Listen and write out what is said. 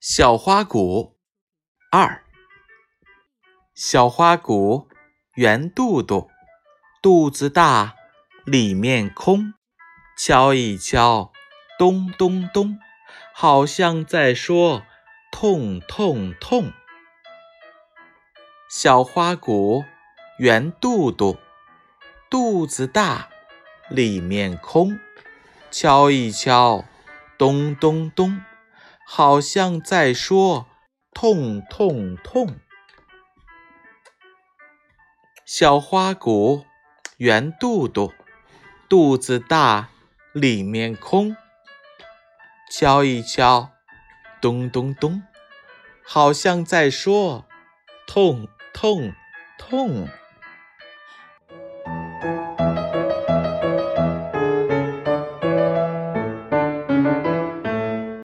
小花鼓二，小花鼓圆肚肚，肚子大，里面空，敲一敲，咚咚咚，好像在说痛痛痛。小花鼓圆肚肚，肚子大，里面空，敲一敲，咚咚咚。好像在说痛痛痛。小花鼓圆肚肚，肚子大，里面空。敲一敲，咚咚咚，好像在说痛痛痛。